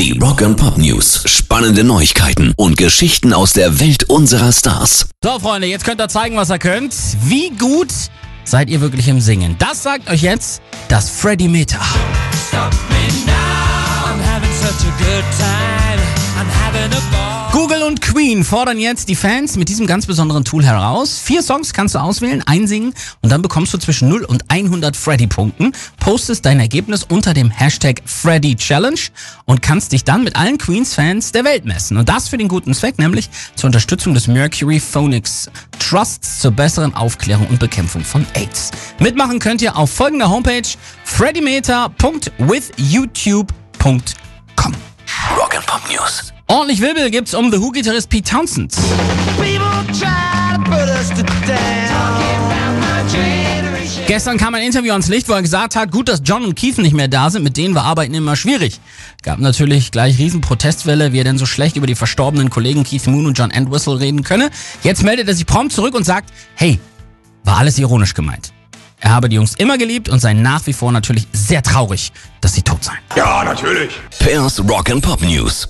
Die Rock and Pop News. Spannende Neuigkeiten und Geschichten aus der Welt unserer Stars. So, Freunde, jetzt könnt ihr zeigen, was ihr könnt. Wie gut seid ihr wirklich im Singen? Das sagt euch jetzt das Freddy Meter. Stop Google und Queen fordern jetzt die Fans mit diesem ganz besonderen Tool heraus. Vier Songs kannst du auswählen, einsingen und dann bekommst du zwischen 0 und 100 Freddy-Punkten, postest dein Ergebnis unter dem Hashtag Freddy Challenge und kannst dich dann mit allen Queens-Fans der Welt messen. Und das für den guten Zweck, nämlich zur Unterstützung des Mercury Phonics Trusts zur besseren Aufklärung und Bekämpfung von AIDS. Mitmachen könnt ihr auf folgender Homepage freddymeter.withyoutube.com. Rock and Pop News. Ordentlich Wirbel gibt's um The Who-Gitarrist Pete Townsend. Gestern kam ein Interview ans Licht, wo er gesagt hat, gut, dass John und Keith nicht mehr da sind, mit denen wir arbeiten immer schwierig. Gab natürlich gleich riesen Protestwelle, wie er denn so schlecht über die verstorbenen Kollegen Keith Moon und John Entwistle reden könne. Jetzt meldet er sich prompt zurück und sagt, hey, war alles ironisch gemeint. Er habe die Jungs immer geliebt und sei nach wie vor natürlich sehr traurig, dass sie tot seien. Pairs Rock and Pop News.